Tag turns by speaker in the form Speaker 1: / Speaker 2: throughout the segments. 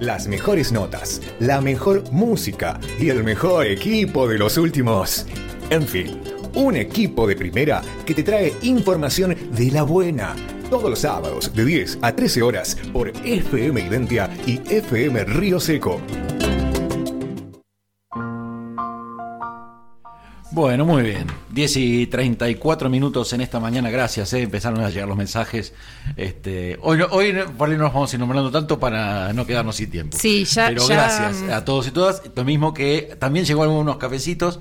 Speaker 1: las mejores notas, la mejor música y el mejor equipo de los últimos. En fin, un equipo de primera que te trae información de la buena. Todos los sábados de 10 a 13 horas por FM Identia y FM Río Seco.
Speaker 2: Bueno, muy bien. 10 y 34 minutos en esta mañana, gracias. Eh. Empezaron a llegar los mensajes. Este, hoy, hoy por ahí no nos vamos a ir nombrando tanto para no quedarnos sin tiempo.
Speaker 3: Sí, ya.
Speaker 2: Pero gracias a todos y todas. Lo mismo que también llegó algunos cafecitos.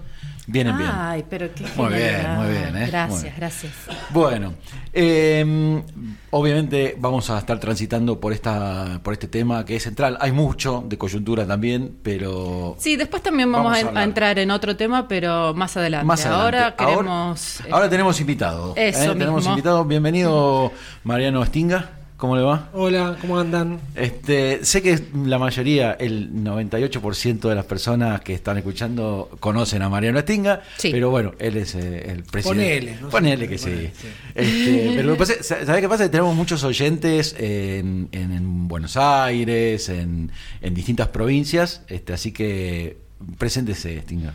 Speaker 2: Vienen bien.
Speaker 3: Ay, pero qué
Speaker 2: Muy bien, muy bien. ¿eh?
Speaker 3: Gracias, gracias.
Speaker 2: Bueno, eh, obviamente vamos a estar transitando por esta por este tema que es central. Hay mucho de coyuntura también, pero
Speaker 3: sí, después también vamos, a, entrar en otro tema, pero más adelante.
Speaker 2: Más
Speaker 3: Ahora queremos.
Speaker 2: Ahora, tenemos invitado.
Speaker 3: Eso
Speaker 2: ¿eh? Tenemos invitado. Bienvenido, Mariano Estinga. ¿Cómo le va?
Speaker 4: Hola, ¿cómo andan?
Speaker 2: Este, sé que la mayoría, el 98% de las personas que están escuchando conocen a Mariano Estinga, pero bueno, él es eh, el presidente.
Speaker 4: Ponele, ¿no?
Speaker 2: Ponele que sí. Este, pero ¿sabés qué pasa? Tenemos muchos oyentes en, Buenos Aires, en, distintas provincias, este, así que preséntese, Estinga.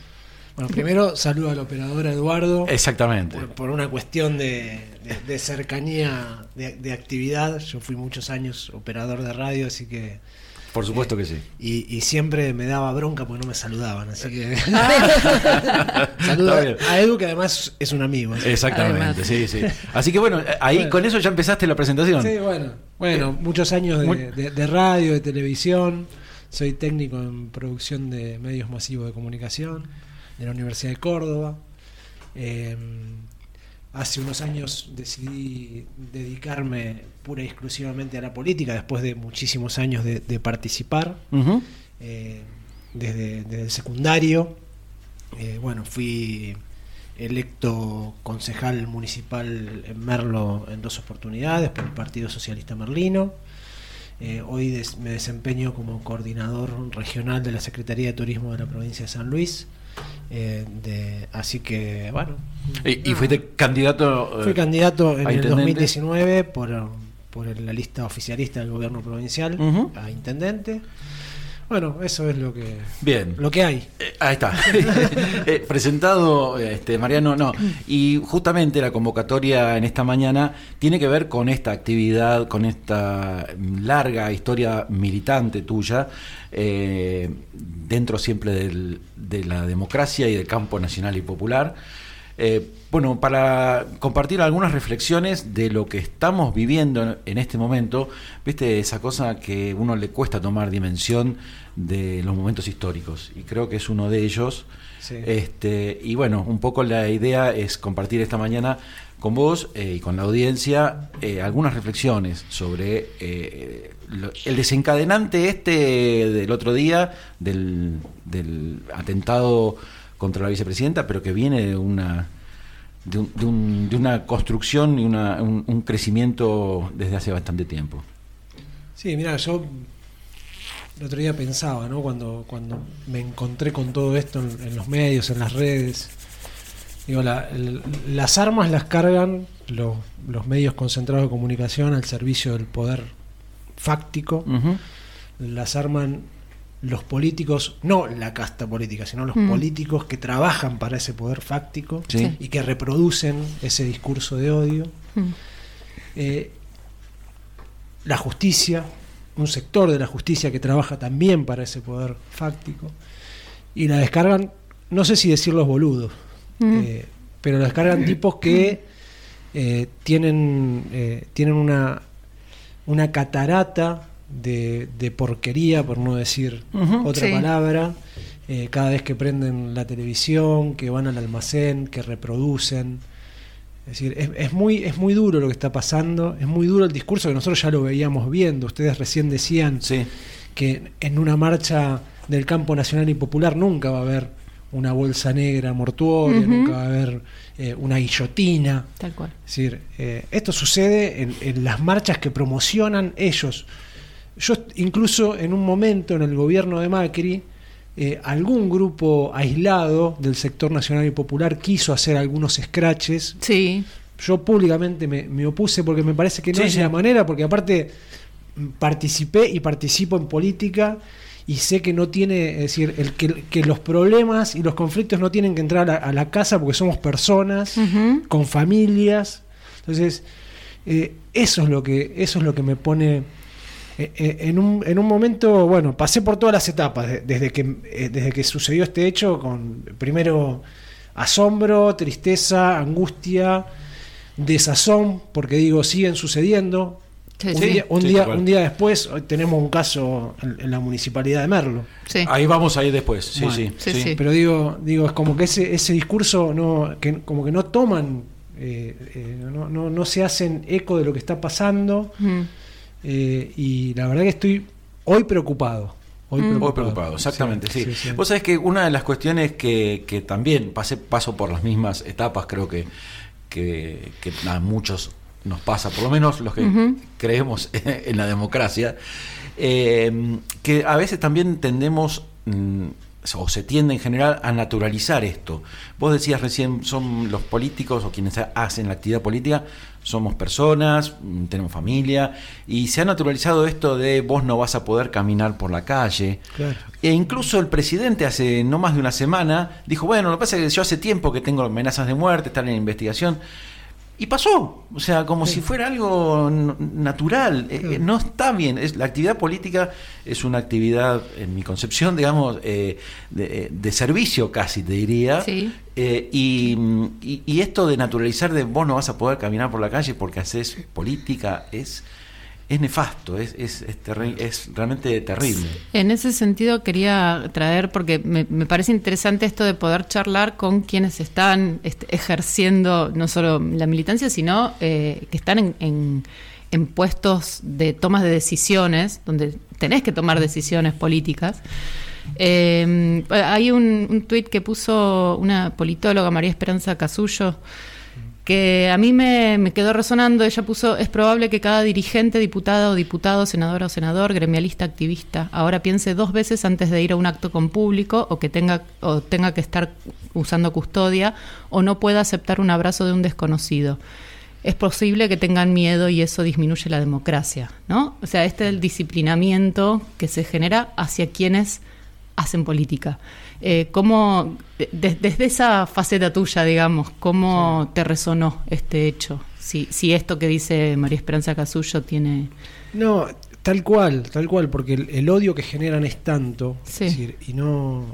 Speaker 4: Bueno, primero saludo al operador Eduardo.
Speaker 2: Exactamente.
Speaker 4: Por, una cuestión de, cercanía de, actividad. Yo fui muchos años operador de radio, así que.
Speaker 2: Por supuesto que sí.
Speaker 4: Y, siempre me daba bronca porque no me saludaban, así que. Saludo a Edu, que además es un amigo.
Speaker 2: Exactamente, sí, sí. Así que bueno, ahí con eso ya empezaste la presentación.
Speaker 4: Sí, bueno. Bueno, muchos años de radio, de televisión. Soy técnico en producción de medios masivos de comunicación de la Universidad de Córdoba. Em, hace unos años decidí dedicarme pura y exclusivamente a la política, después de muchísimos años de, participar, eh, desde, el secundario. Eh, bueno, fui electo concejal municipal en Merlo en dos oportunidades por el Partido Socialista Merlino. Eh, hoy me desempeño como coordinador regional de la Secretaría de Turismo de la provincia de San Luis. Eh, de, así que, bueno.
Speaker 2: ¿Y, fuiste candidato?
Speaker 4: Fui candidato en el 2019 por, por la lista oficialista del gobierno provincial a intendente. Bueno, eso es lo que
Speaker 2: bien
Speaker 4: lo que hay.
Speaker 2: Eh, ahí está. Eh, presentado este Mariano, no. Y justamente la convocatoria en esta mañana tiene que ver con esta actividad, con esta larga historia militante tuya eh, dentro siempre de la democracia y del campo nacional y popular. Eh, bueno, para compartir algunas reflexiones de lo que estamos viviendo en este momento, viste esa cosa que uno le cuesta tomar dimensión de los momentos históricos, y creo que es uno de ellos. Este, y bueno, un poco la idea es compartir esta mañana con vos eh, y con la audiencia eh, algunas reflexiones sobre el desencadenante este del otro día, del, del atentado contra la vicepresidenta, pero que viene de una de, una construcción y un, crecimiento desde hace bastante tiempo.
Speaker 4: Sí, mira, yo el otro día pensaba, ¿no? Cuando, cuando me encontré con todo esto en, los medios, en las redes, digo, las armas las cargan los, los, medios concentrados de comunicación al servicio del poder fáctico, las arman los políticos, no la casta política, sino los mm. políticos que trabajan para ese poder fáctico y que reproducen ese discurso de odio. Mm. Eh, la justicia, un sector de la justicia que trabaja también para ese poder fáctico, y la descargan, no sé si decir los boludos, mm. eh, pero la descargan tipos que eh, tienen, tienen una, una catarata de, porquería, por no decir otra palabra, eh, cada vez que prenden la televisión, que van al almacén, que reproducen. Es decir, es, muy, es muy duro lo que está pasando, es muy duro el discurso que nosotros ya lo veíamos viendo. Ustedes recién decían que en una marcha del campo nacional y popular nunca va a haber una bolsa negra mortuoria, nunca va a haber eh, una guillotina.
Speaker 3: Tal cual.
Speaker 4: Es decir, eh, esto sucede en, en, las marchas que promocionan ellos yo incluso en un momento en el gobierno de Macri, eh, algún grupo aislado del sector nacional y popular quiso hacer algunos scratches.
Speaker 3: Sí.
Speaker 4: Yo públicamente me, opuse porque me parece que no es la manera, porque aparte participé y participo en política y sé que no tiene, es decir, el que, los problemas y los conflictos no tienen que entrar a, la casa porque somos personas con familias. Entonces, eh, eso es lo que eso es lo que me pone en, un, en un momento, bueno, pasé por todas las etapas desde que desde que sucedió este hecho con primero asombro, tristeza, angustia, desazón, porque digo, siguen sucediendo, un, día, un, día, después tenemos un caso en, la municipalidad de Merlo.
Speaker 2: Ahí vamos a ir después, sí,
Speaker 4: sí, Pero digo, digo, es como que ese, ese discurso no, que, como que no toman, eh, eh, no, no, no, se hacen eco de lo que está pasando. Eh, y la verdad que estoy hoy preocupado.
Speaker 2: Hoy preocupado. exactamente, sí, Vos sabés que una de las cuestiones que, que también pasé, paso por las mismas etapas, creo que, que, que a muchos nos pasa, por lo menos los que creemos en la democracia, eh, que a veces también tendemos, mm, o se tiende en general, a naturalizar esto. Vos decías recién, son los políticos o quienes hacen la actividad política, somos personas, mm, tenemos familia, y se ha naturalizado esto de vos no vas a poder caminar por la calle. E incluso el presidente hace no más de una semana dijo, bueno, lo que pasa es que yo hace tiempo que tengo amenazas de muerte, están en investigación. Y pasó, o sea, como si fuera algo natural. Eh, eh, no está bien. Es, la actividad política es una actividad, en mi concepción, digamos, eh, de, servicio casi, te diría. y, y, y, esto de naturalizar de vos no vas a poder caminar por la calle porque haces política es es nefasto, es, es, es, realmente terrible.
Speaker 3: En ese sentido quería traer, porque me, parece interesante esto de poder charlar con quienes están ejerciendo no solo la militancia, sino eh, que están en, en, puestos de tomas de decisiones, donde tenés que tomar decisiones políticas. Eh, hay un, un tuit que puso una politóloga, María Esperanza Casullo, que a mí me, quedó resonando. Ella puso, es probable que cada dirigente, diputado o diputado, senadora o senador, gremialista, activista, ahora piense dos veces antes de ir a un acto con público o que tenga, o tenga que estar usando custodia o no pueda aceptar un abrazo de un desconocido. Es posible que tengan miedo y eso disminuye la democracia, ¿no? O sea, este es el disciplinamiento que se genera hacia quienes hacen política. Eh, ¿Cómo, desde esa faceta tuya, digamos, cómo te resonó este hecho? Si, si esto que dice María Esperanza Casullo tiene...
Speaker 4: No, tal cual, tal cual, porque el, odio que generan es tanto, y no,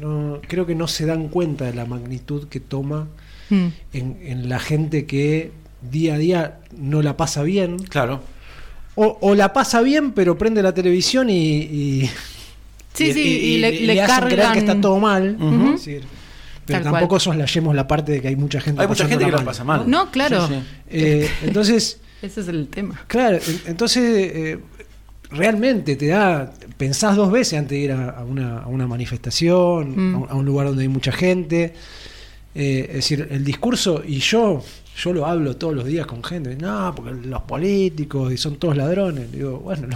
Speaker 4: no, creo que no se dan cuenta de la magnitud que toma mm. en, la gente que día a día no la pasa bien.
Speaker 2: Claro.
Speaker 4: O, la pasa bien, pero prende la televisión y
Speaker 3: Sí, sí, y, le, le,
Speaker 4: creer que está todo mal. pero tampoco soslayemos la parte de que hay mucha gente
Speaker 2: Hay mucha gente que lo pasa mal.
Speaker 3: No, claro.
Speaker 4: Eh, entonces.
Speaker 3: Ese es el tema.
Speaker 4: Claro, entonces. Eh, realmente te da. Pensás dos veces antes de ir a, una, a una, manifestación, mm. a, un, lugar donde hay mucha gente. Eh, es decir, el discurso, y yo yo lo hablo todos los días con gente, no, porque los políticos y son todos ladrones. Digo, bueno,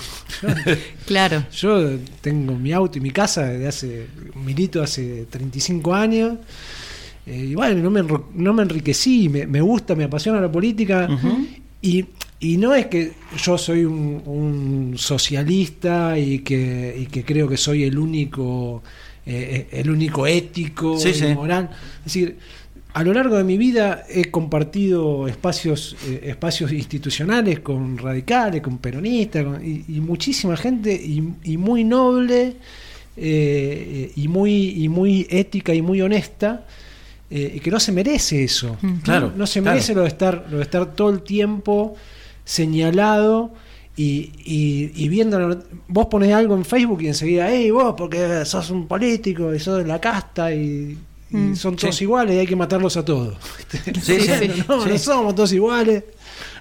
Speaker 3: claro.
Speaker 4: Yo tengo mi auto y mi casa desde hace, milito hace 35 años. Eh, y bueno, no me, no me enriquecí, me, me gusta, me apasiona la política. y, y, no es que yo soy un, socialista y que, y que creo que soy el único, eh, el único ético y moral. Es decir, a lo largo de mi vida he compartido espacios, eh, espacios institucionales con radicales, con peronistas y, muchísima gente y, muy noble eh, y, muy, y muy ética y muy honesta eh, y que no se merece eso.
Speaker 2: Mm. Claro,
Speaker 4: no, se merece lo, de estar, lo de estar todo el tiempo señalado. Y, y, viendo, vos ponés algo en Facebook y enseguida, hey, vos, porque sos un político y sos de la casta y Mm. son todos iguales y hay que matarlos a todos. no, no somos todos iguales,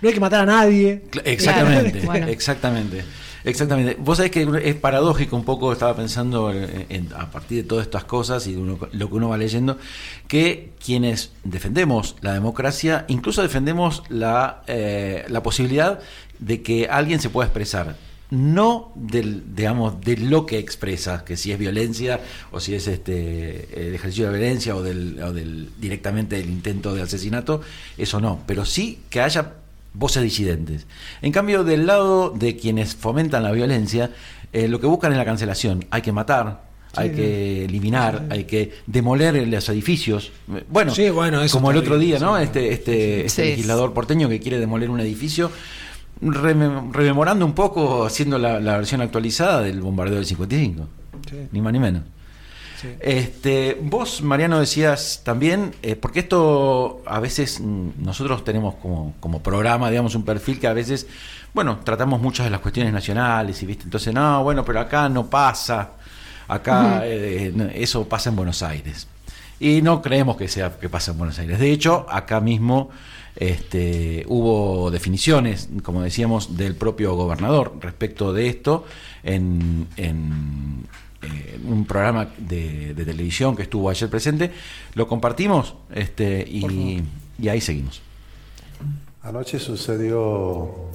Speaker 4: no hay que matar a nadie.
Speaker 2: Exactamente, exactamente. Exactamente. Vos sabés que es paradójico un poco, estaba pensando a partir de todas estas cosas y lo que uno va leyendo, que quienes defendemos la democracia, incluso defendemos la, eh, la posibilidad de que alguien se pueda expresar no del, digamos, de lo que expresa, que si es violencia o si es este el ejercicio de violencia o del, o del directamente del intento de asesinato, eso no, pero sí que haya voces disidentes. En cambio, del lado de quienes fomentan la violencia, eh, lo que buscan es la cancelación. Hay que matar, hay que eliminar, hay que demoler los edificios. Bueno, como el otro día, ¿no? Este, este, este legislador porteño que quiere demoler un edificio, rememorando un poco, haciendo la, versión actualizada del bombardeo del 55. Ni más ni menos. Este, vos, Mariano, decías también, eh, porque esto a veces mm, nosotros tenemos como, como programa, digamos, un perfil que a veces, bueno, tratamos muchas de las cuestiones nacionales y viste, entonces, no, bueno, pero acá no pasa, acá eh, eso pasa en Buenos Aires. Y no creemos que sea que pasa en Buenos Aires. De hecho, acá mismo este, hubo definiciones, como decíamos, del propio gobernador respecto de esto en, en eh, un programa de, televisión que estuvo ayer presente. Lo compartimos este, y, ahí seguimos.
Speaker 5: Anoche sucedió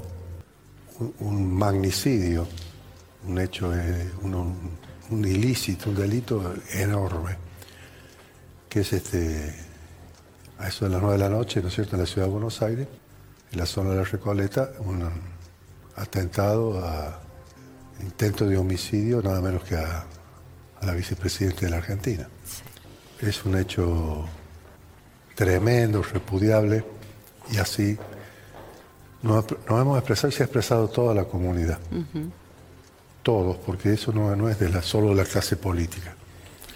Speaker 5: un, magnicidio, un hecho, eh, un, ilícito, un delito enorme, que es este, a eso de las nueve de la noche, ¿no es cierto?, en la ciudad de Buenos Aires, en la zona de la Recoleta, un atentado a intento de homicidio, nada menos que a, la vicepresidenta de la Argentina. Es un hecho tremendo, repudiable, y así nos, hemos expresado y se ha expresado toda la comunidad. Todos, porque eso no, no es de la, solo de la clase política.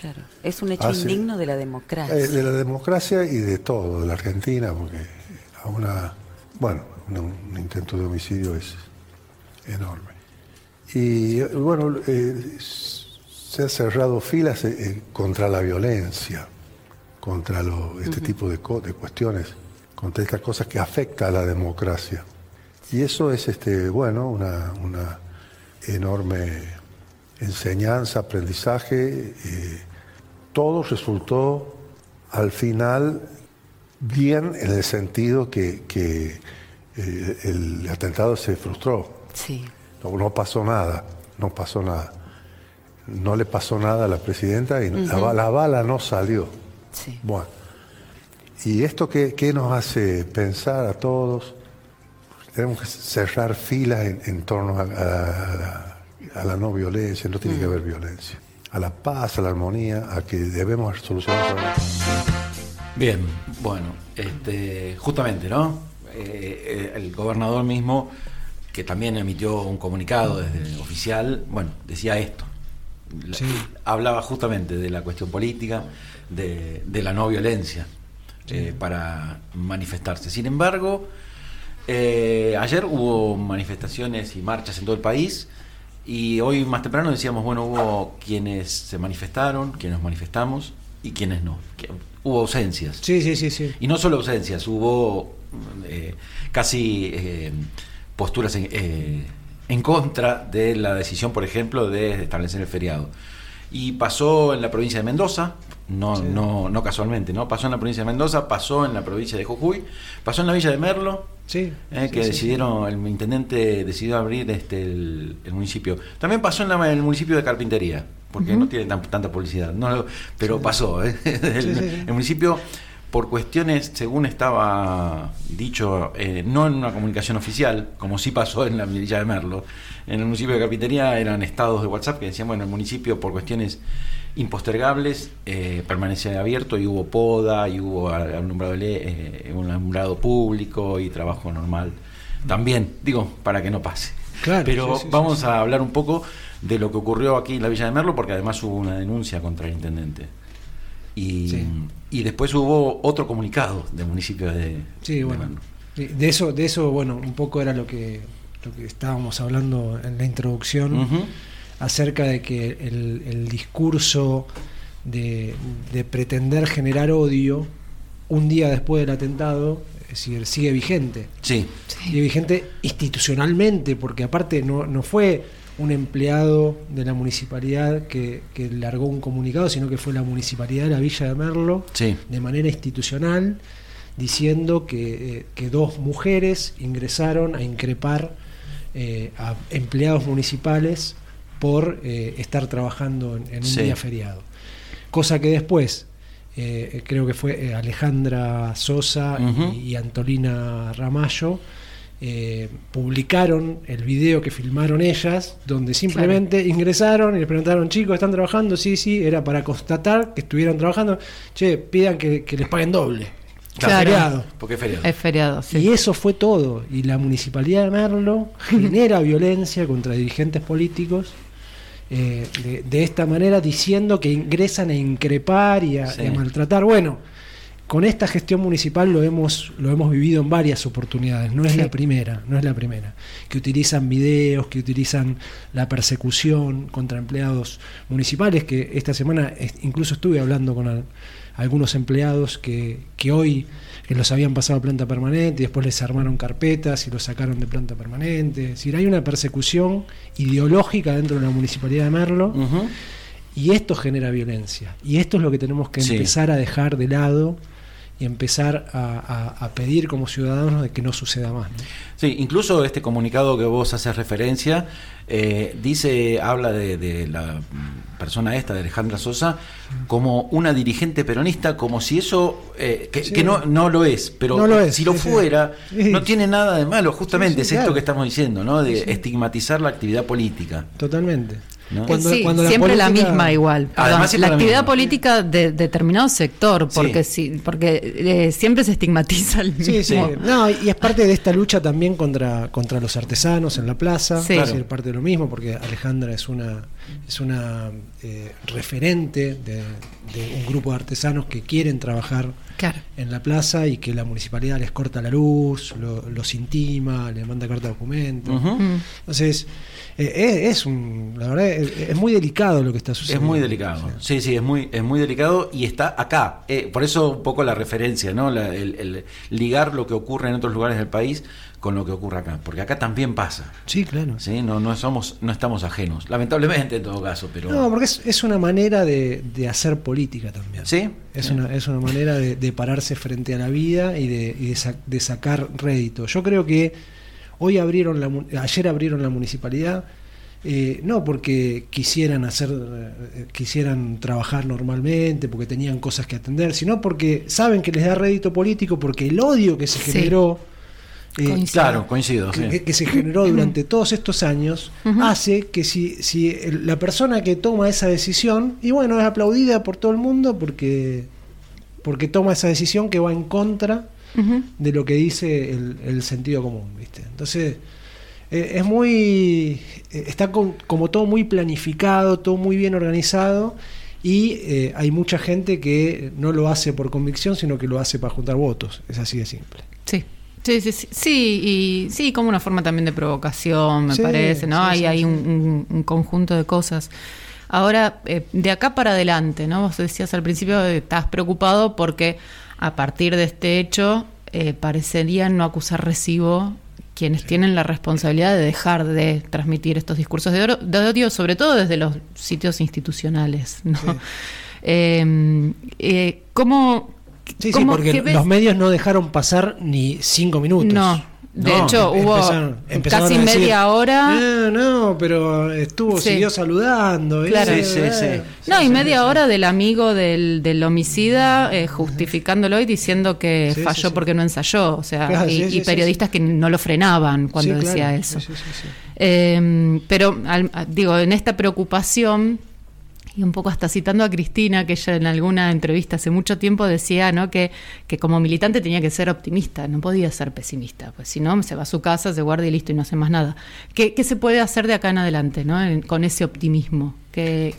Speaker 6: Claro, es un hecho indigno de la democracia. Eh,
Speaker 5: de la democracia y de todo, de la Argentina, porque a una, bueno, un intento de homicidio es enorme. Y bueno, eh, se han cerrado filas eh, contra la violencia, contra este tipo de, cuestiones, contra estas cosas que afectan a la democracia. Y eso es, este, bueno, una, enorme enseñanza, aprendizaje. Eh, todo resultó al final bien en el sentido que, el atentado se frustró.
Speaker 6: Sí.
Speaker 5: No, pasó nada, no pasó nada. No le pasó nada a la presidenta y la, bala no salió. Bueno. ¿Y esto qué, nos hace pensar a todos? Tenemos que cerrar filas en, torno a, la no violencia, no tiene que haber violencia. A la paz, a la armonía, a que debemos solucionar problemas.
Speaker 2: Bien, bueno, este, justamente, ¿no? Eh, eh, el gobernador mismo que también emitió un comunicado desde oficial, bueno, decía esto. Hablaba justamente de la cuestión política, de, la no violencia eh, para manifestarse. Sin embargo, eh, ayer hubo manifestaciones y marchas en todo el país y hoy más temprano decíamos, bueno, hubo quienes se manifestaron, quienes nos manifestamos y quienes no. hubo ausencias.
Speaker 4: Sí, sí, sí, sí.
Speaker 2: Y no solo ausencias, hubo eh, casi posturas eh, en, contra de la decisión, por ejemplo, de establecer el feriado. Y pasó en la provincia de Mendoza, no, no, no casualmente, ¿no? Pasó en la provincia de Mendoza, pasó en la provincia de Jujuy, pasó en la villa de Merlo,
Speaker 4: sí,
Speaker 2: eh, que decidieron, el intendente decidió abrir este el, municipio. También pasó en, el municipio de Carpintería, porque no tiene tanta publicidad, no, pero pasó. ¿eh? el, municipio por cuestiones, según estaba dicho, eh, no en una comunicación oficial, como sí pasó en la Villa de Merlo, en el municipio de Carpintería eran estados de WhatsApp que decían, bueno, el municipio por cuestiones impostergables eh, permanece abierto y hubo poda y hubo alumbrado, eh, un alumbrado público y trabajo normal. También, digo, para que no pase. Pero vamos a hablar un poco de lo que ocurrió aquí en la Villa de Merlo, porque además hubo una denuncia contra el intendente. Y, después hubo otro comunicado del municipio de.
Speaker 4: Sí, bueno. De, eso, de eso, bueno, un poco era lo que, lo que estábamos hablando en la introducción, acerca de que el, discurso de, pretender generar odio un día después del atentado sigue vigente.
Speaker 2: Sí.
Speaker 4: Sigue vigente institucionalmente, porque aparte no, no fue un empleado de la municipalidad que, largó un comunicado, sino que fue la municipalidad de la Villa de Merlo, de manera institucional, diciendo que, eh, dos mujeres ingresaron a increpar eh, a empleados municipales por eh, estar trabajando en, un día feriado. Cosa que después, creo que fue Alejandra Sosa y, Antolina Ramallo, eh, publicaron el video que filmaron ellas, donde simplemente ingresaron y les preguntaron, chicos, ¿están trabajando? Sí, sí, era para constatar que estuvieran trabajando. Che, pidan que, les paguen doble.
Speaker 3: Claro,
Speaker 2: Porque es feriado.
Speaker 3: Es feriado,
Speaker 4: Y eso fue todo. Y la municipalidad de Merlo genera violencia contra dirigentes políticos eh, de, esta manera, diciendo que ingresan a increpar y a maltratar. Bueno con esta gestión municipal lo hemos, lo hemos vivido en varias oportunidades, no es la primera, no es la primera, que utilizan videos, que utilizan la persecución contra empleados municipales, que esta semana incluso estuve hablando con algunos empleados que, que hoy que los habían pasado a planta permanente y después les armaron carpetas y los sacaron de planta permanente. Es decir, hay una persecución ideológica dentro de la municipalidad de Merlo. Y esto genera violencia. Y esto es lo que tenemos que empezar a dejar de lado y empezar a, pedir como ciudadanos de que no suceda más.
Speaker 2: Sí, incluso este comunicado que vos haces referencia eh, dice, habla de, la persona esta, de Alejandra Sosa, como una dirigente peronista, como si eso, eh, que, no, no lo es, pero si lo fuera, no tiene nada de malo, justamente es esto que estamos diciendo, ¿no? de estigmatizar la actividad política.
Speaker 4: Totalmente
Speaker 3: siempre la, misma igual. la actividad política de, determinado sector, porque sí. porque eh, siempre se estigmatiza el mismo.
Speaker 4: No, y es parte de esta lucha también contra, contra los artesanos en la plaza. Es parte de lo mismo, porque Alejandra es una es una eh, referente de, un grupo de artesanos que quieren trabajar en la plaza y que la municipalidad les corta la luz, los intima, les manda carta de documento. Mm. Entonces, eh, es, un, la verdad, es, muy delicado lo que está sucediendo.
Speaker 2: Es muy delicado, sí, sí, es muy, es muy delicado y está acá. Eh, por eso un poco la referencia, ¿no? el, ligar lo que ocurre en otros lugares del país con lo que ocurre acá, porque acá también pasa.
Speaker 4: Sí, claro.
Speaker 2: ¿sí? No, no, somos, no estamos ajenos, lamentablemente en todo caso. pero
Speaker 4: No, porque es, una manera de, hacer política también.
Speaker 2: Sí.
Speaker 4: Es, Una, es una manera de, pararse frente a la vida y de, y de sacar rédito. Yo creo que Hoy abrieron la, ayer abrieron la municipalidad, eh, no porque quisieran hacer, eh, quisieran trabajar normalmente, porque tenían cosas que atender, sino porque saben que les da rédito político, porque el odio que se generó,
Speaker 2: eh, claro, coincido,
Speaker 4: que, se generó durante todos estos años, hace que si, si la persona que toma esa decisión, y bueno, es aplaudida por todo el mundo porque, porque toma esa decisión que va en contra de lo que dice el, sentido común, ¿viste? Entonces, eh, es muy. Eh, está como todo muy planificado, todo muy bien organizado. Y eh, hay mucha gente que no lo hace por convicción, sino que lo hace para juntar votos. Es así de simple.
Speaker 3: Sí. Sí, sí, sí, y sí, como una forma también de provocación, me parece, ¿no? hay, hay un, conjunto de cosas. Ahora, de acá para adelante, ¿no? Vos decías al principio, estás preocupado porque a partir de este hecho, eh, parecerían no acusar recibo quienes tienen la responsabilidad de dejar de transmitir estos discursos de, odio, sobre todo desde los sitios institucionales. ¿no? Eh, ¿Cómo,
Speaker 4: Sí, sí, porque los medios no dejaron pasar ni cinco minutos.
Speaker 3: No, de hecho, hubo casi media hora.
Speaker 4: No, no, pero estuvo, siguió saludando.
Speaker 3: Claro. Sí, sí, sí. No, y media hora del amigo del, del homicida eh, justificándolo y diciendo que falló porque no ensayó. O sea, y, periodistas que no lo frenaban cuando decía eso. Eh, pero, digo, en esta preocupación y un poco hasta citando a Cristina, que ella en alguna entrevista hace mucho tiempo decía ¿no? que, que como militante tenía que ser optimista, no podía ser pesimista, pues si no, se va a su casa, se guarda y listo y no hace más nada. ¿Qué, qué se puede hacer de acá en adelante ¿no? con ese optimismo? Que,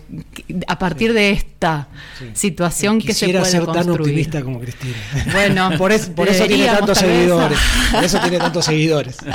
Speaker 3: a partir de esta situación que se puede
Speaker 4: ser tan optimista como Cristina. Bueno, por, por eso tiene tantos seguidores. Por eso tiene tantos seguidores.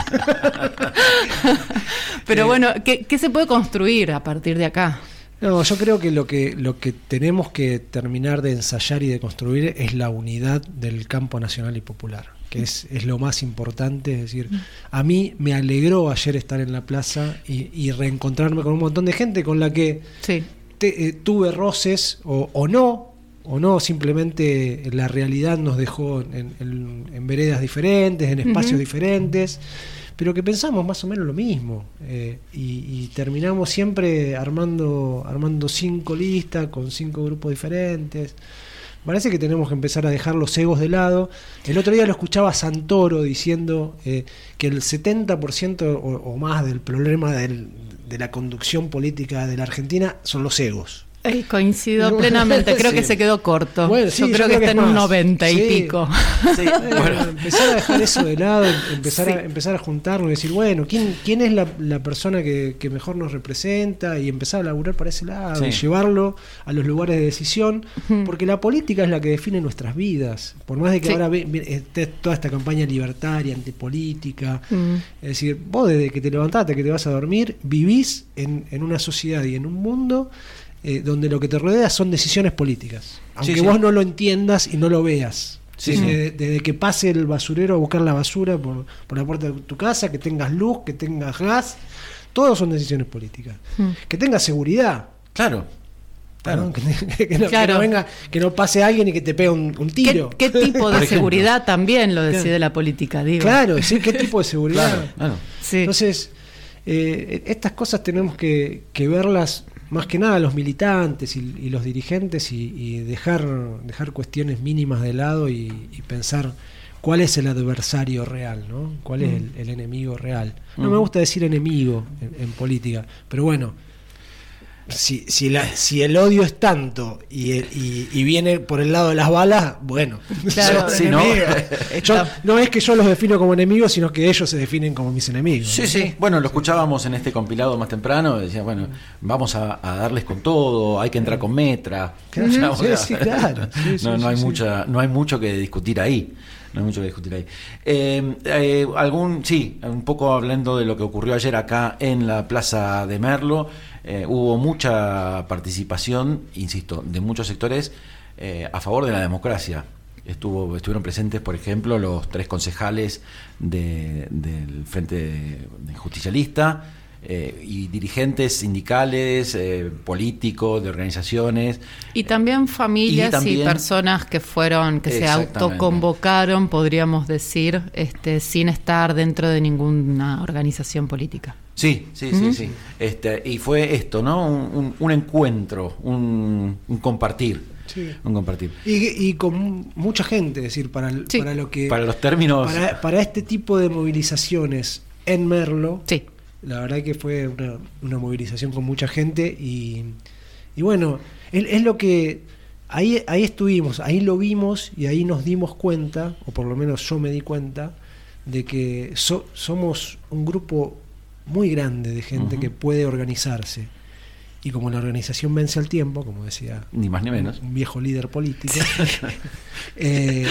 Speaker 3: Pero bueno, ¿qué, ¿qué se puede construir a partir de acá?
Speaker 4: No, yo creo que lo que lo que tenemos que terminar de ensayar y de construir es la unidad del campo nacional y popular, que es, es lo más importante. Es decir, a mí me alegró ayer estar en la plaza y, reencontrarme con un montón de gente con la que eh, tuve roces o, no, o no, simplemente la realidad nos dejó en, veredas diferentes, en espacios diferentes pero que pensamos más o menos lo mismo. Eh, y, terminamos siempre armando, armando cinco listas con cinco grupos diferentes. parece que tenemos que empezar a dejar los egos de lado. El otro día lo escuchaba Santoro diciendo eh, que el 70% o, o, más del problema de la conducción política de la Argentina son los egos
Speaker 3: coincido plenamente, creo que se quedó corto. yo, creo que está en un 90 y pico.
Speaker 4: Empezar a dejar eso de lado, empezar, a, empezar a juntarnos y decir, bueno, ¿quién, quién es la, persona que, mejor nos representa? Y empezar a laburar para ese lado, y llevarlo a los lugares de decisión, porque la política es la que define nuestras vidas. Por más de que ahora esté toda esta campaña libertaria, antipolítica, es decir, vos desde que te levantaste, que te vas a dormir, vivís en, en una sociedad y en un mundo eh, donde lo que te rodea son decisiones políticas. Aunque vos no lo entiendas y no lo veas. desde, que pase el basurero a buscar la basura por, la puerta de tu casa, que tengas luz, que tengas gas, todos son decisiones políticas. Hmm. Que tengas seguridad.
Speaker 2: Claro.
Speaker 4: Claro. Que, no, venga, que no pase alguien y que te pegue un, tiro.
Speaker 3: ¿Qué, tipo de seguridad también lo decide la política? Digo.
Speaker 4: Claro, sí, qué tipo de seguridad. Entonces, eh, estas cosas tenemos que, que verlas más que nada los militantes y, los dirigentes y, dejar, dejar cuestiones mínimas de lado y, pensar cuál es el adversario real, ¿no? cuál es el, enemigo real. No me gusta decir enemigo en política, pero bueno, si, si, la, si el odio es tanto y, y, viene por el lado de las balas, bueno,
Speaker 3: claro,
Speaker 4: ¿no? no es que yo los defino como enemigos, sino que ellos se definen como mis enemigos.
Speaker 2: Sí, sí. Bueno, lo escuchábamos en este compilado más temprano, decía, bueno, vamos a, darles con todo, hay que entrar con metra.
Speaker 4: sí, claro.
Speaker 2: no, no hay mucha, no hay mucho que discutir ahí. No hay mucho que discutir ahí. Eh, eh, algún, sí, un poco hablando de lo que ocurrió ayer acá en la Plaza de Merlo. Eh, hubo mucha participación, insisto, de muchos sectores eh, a favor de la democracia. Estuvo, estuvieron presentes, por ejemplo, los tres concejales del Frente Justicialista eh, y dirigentes sindicales, políticos, de organizaciones.
Speaker 3: Y también familias y, personas que fueron, que se autoconvocaron, podríamos decir, este, sin estar dentro de ninguna organización política.
Speaker 2: Sí, sí, sí, sí. Este, y fue esto, ¿no? Un, encuentro, un, compartir. Un compartir.
Speaker 4: Y, con mucha gente, es decir, para, para lo que.
Speaker 2: Para los términos.
Speaker 4: Para, este tipo de movilizaciones en Merlo. Sí. La verdad que fue una, movilización con mucha gente y, y bueno, es, lo que. Ahí, ahí estuvimos, ahí lo vimos y ahí nos dimos cuenta, o por lo menos yo me di cuenta, de que somos un grupo muy grande de gente que puede organizarse. Y como la organización vence al tiempo, como decía
Speaker 2: ni más ni menos.
Speaker 4: Un, viejo líder político, eh,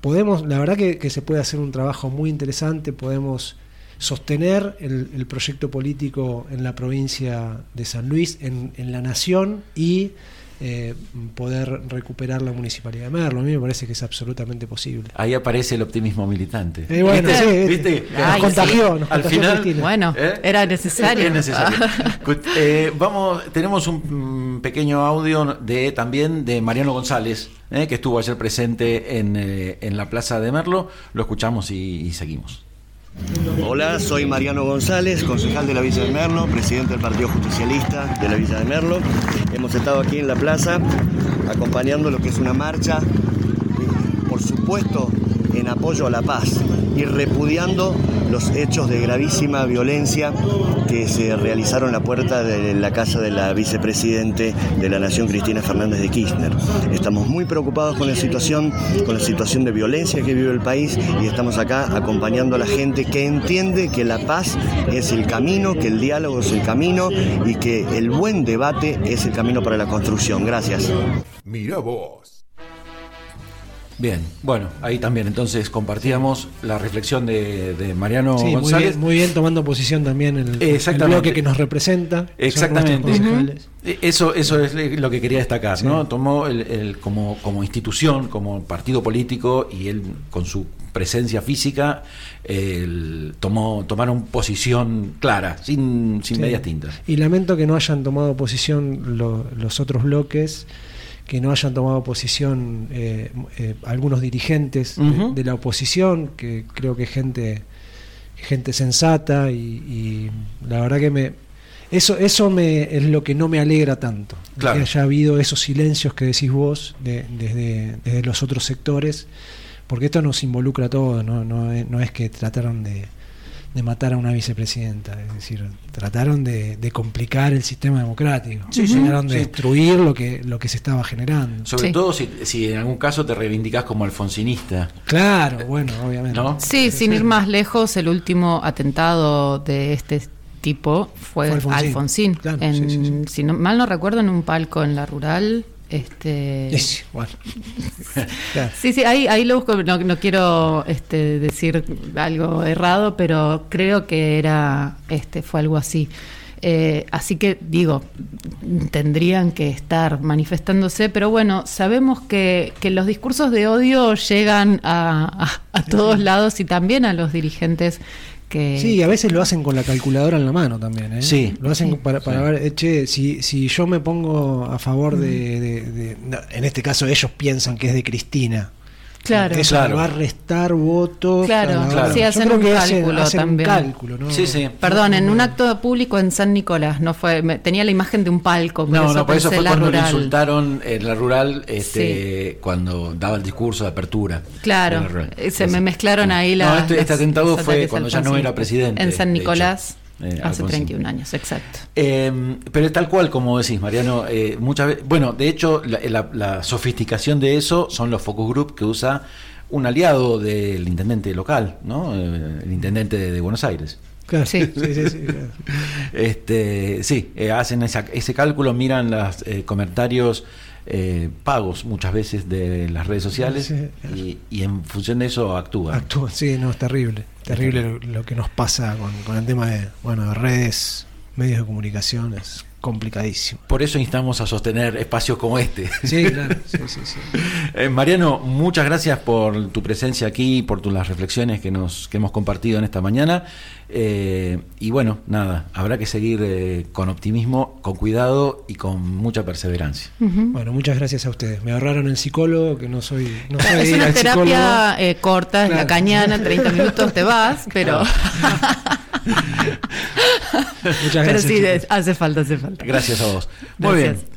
Speaker 4: podemos, la verdad que, se puede hacer un trabajo muy interesante, podemos sostener el, proyecto político en la provincia de San Luis, en, en la nación y eh, poder recuperar la municipalidad de Merlo. A mí me parece que es absolutamente posible.
Speaker 2: Ahí aparece el optimismo militante.
Speaker 4: Eh, bueno, ¿Viste? Sí, ¿Viste?
Speaker 3: nos contagió, Al final, bueno, ¿Eh? era necesario.
Speaker 2: vamos, tenemos un pequeño audio de también de Mariano González, que estuvo ayer presente en, en, la Plaza de Merlo. Lo escuchamos y seguimos.
Speaker 7: Hola, soy Mariano González, concejal de la Villa de Merlo, presidente del Partido Justicialista de la Villa de Merlo. Hemos estado aquí en la plaza acompañando lo que es una marcha, por supuesto, apoyo a la paz y repudiando los hechos de gravísima violencia que se realizaron en la puerta de la casa de la vicepresidente de la Nación, Cristina Fernández de Kirchner. Estamos muy preocupados con la situación, con la situación de violencia que vive el país y estamos acá acompañando a la gente que entiende que la paz es el camino, que el diálogo es el camino y que el buen debate es el camino para la construcción. Gracias.
Speaker 1: Mira vos.
Speaker 2: Bien, bueno, ahí también entonces compartíamos la reflexión de, Mariano González.
Speaker 4: Muy bien, tomando posición también el, el bloque que nos representa.
Speaker 2: Exactamente. E, eso, eso es lo que quería destacar, ¿no? Tomó el, como, como institución, como partido político y él con su presencia física tomó, tomaron posición clara, sin, sin medias tintas.
Speaker 4: Y lamento que no hayan tomado posición los otros bloques que no hayan tomado posición eh, eh, algunos dirigentes de, la oposición, que creo que gente, gente sensata y, la verdad que me eso, eso me, es lo que no me alegra tanto.
Speaker 2: Claro.
Speaker 4: Que haya habido esos silencios que decís vos de- desde, desde los otros sectores, porque esto nos involucra a todos, no, no, no es que trataron de, de matar a una vicepresidenta, es decir, trataron de, de complicar el sistema democrático,
Speaker 2: Sí, sí,
Speaker 4: trataron de
Speaker 2: sí.
Speaker 4: destruir lo que, lo que se estaba generando.
Speaker 2: Sobre
Speaker 3: Sí.
Speaker 2: todo si, si en algún caso te reivindicás como alfonsinista,
Speaker 4: Claro, bueno, obviamente.
Speaker 2: ¿no?
Speaker 3: Sí, sin ir más lejos, el último atentado de este tipo fue,
Speaker 4: Fue Alfonsín.
Speaker 3: Alfonsín.
Speaker 4: Claro,
Speaker 3: en,
Speaker 4: sí, sí, sí.
Speaker 3: Si no, mal no recuerdo, en un palco en la rural. Este,
Speaker 4: bueno. Claro.
Speaker 3: Sí, sí, ahí, ahí lo busco, no, no quiero este, decir algo errado, pero creo que era, este, fue algo así. Eh, así que digo, tendrían que estar manifestándose, pero bueno, sabemos que, que los discursos de odio llegan a, a- a todos lados y también a los dirigentes que...
Speaker 4: Sí, a veces lo hacen con la calculadora en la mano también. ¿eh?
Speaker 2: Sí.
Speaker 4: Lo hacen para, para
Speaker 2: Sí.
Speaker 4: ver, eh, che, si, si yo me pongo a favor de, de- de- no, En este caso, ellos piensan que es de Cristina.
Speaker 3: Claro.
Speaker 4: Eso
Speaker 2: Claro.
Speaker 4: le va a restar votos.
Speaker 3: Claro, sí, hacen un
Speaker 4: hacen-
Speaker 3: cálculo
Speaker 4: hacen un
Speaker 3: también.
Speaker 4: cálculo, ¿no?
Speaker 2: Sí, sí.
Speaker 3: Perdón, en un acto público en San Nicolás, no fue, me- tenía la imagen de un palco, por
Speaker 2: No,
Speaker 3: eso
Speaker 2: no, por eso fue cuando le
Speaker 3: rural.
Speaker 2: insultaron en la rural este, cuando daba el discurso de apertura.
Speaker 3: Claro, se me mezclaron ahí
Speaker 2: No,
Speaker 3: las.
Speaker 2: este, este atentado fue cuando ya no era presidente.
Speaker 3: En San
Speaker 2: de
Speaker 3: Nicolás,
Speaker 2: hecho. Eh,
Speaker 3: hace
Speaker 2: Alfonsín.
Speaker 3: 31 años, exacto.
Speaker 2: Eh, pero es tal cual como decís, Mariano, eh, muchas veces, bueno, de hecho, la, la- la sofisticación de eso son los focus group que usa un aliado del intendente local, ¿no? Eh, el intendente de, de Buenos Aires.
Speaker 4: Claro,
Speaker 3: Sí.
Speaker 4: sí, sí, sí, claro.
Speaker 2: Este, sí, eh, hacen esa- ese cálculo, miran los comentarios eh, pagos muchas veces de las redes sociales
Speaker 4: Sí,
Speaker 2: y, y en función de eso actúan.
Speaker 4: Actúa, sí, no, es terrible. Terrible lo, lo que nos pasa con, con el tema de, bueno, de redes, medios de comunicación, es complicadísimo.
Speaker 2: Por eso instamos a sostener espacios como este.
Speaker 4: Sí, claro, sí, sí, sí.
Speaker 2: Eh, Mariano, muchas gracias por tu presencia aquí, por tus, las reflexiones que, nos, que hemos compartido en esta mañana. Eh, y bueno, nada, habrá que seguir eh, con optimismo, con cuidado y con mucha perseverancia.
Speaker 4: Bueno, muchas gracias a ustedes. Me ahorraron el psicólogo, que no soy, no soy de
Speaker 3: Es una terapia eh, corta, es la cañana, 30 minutos te vas, pero.
Speaker 4: Muchas
Speaker 3: pero
Speaker 4: gracias.
Speaker 3: sí,
Speaker 4: chicos.
Speaker 3: de- hace falta, hace falta.
Speaker 2: Gracias a vos. Muy bien.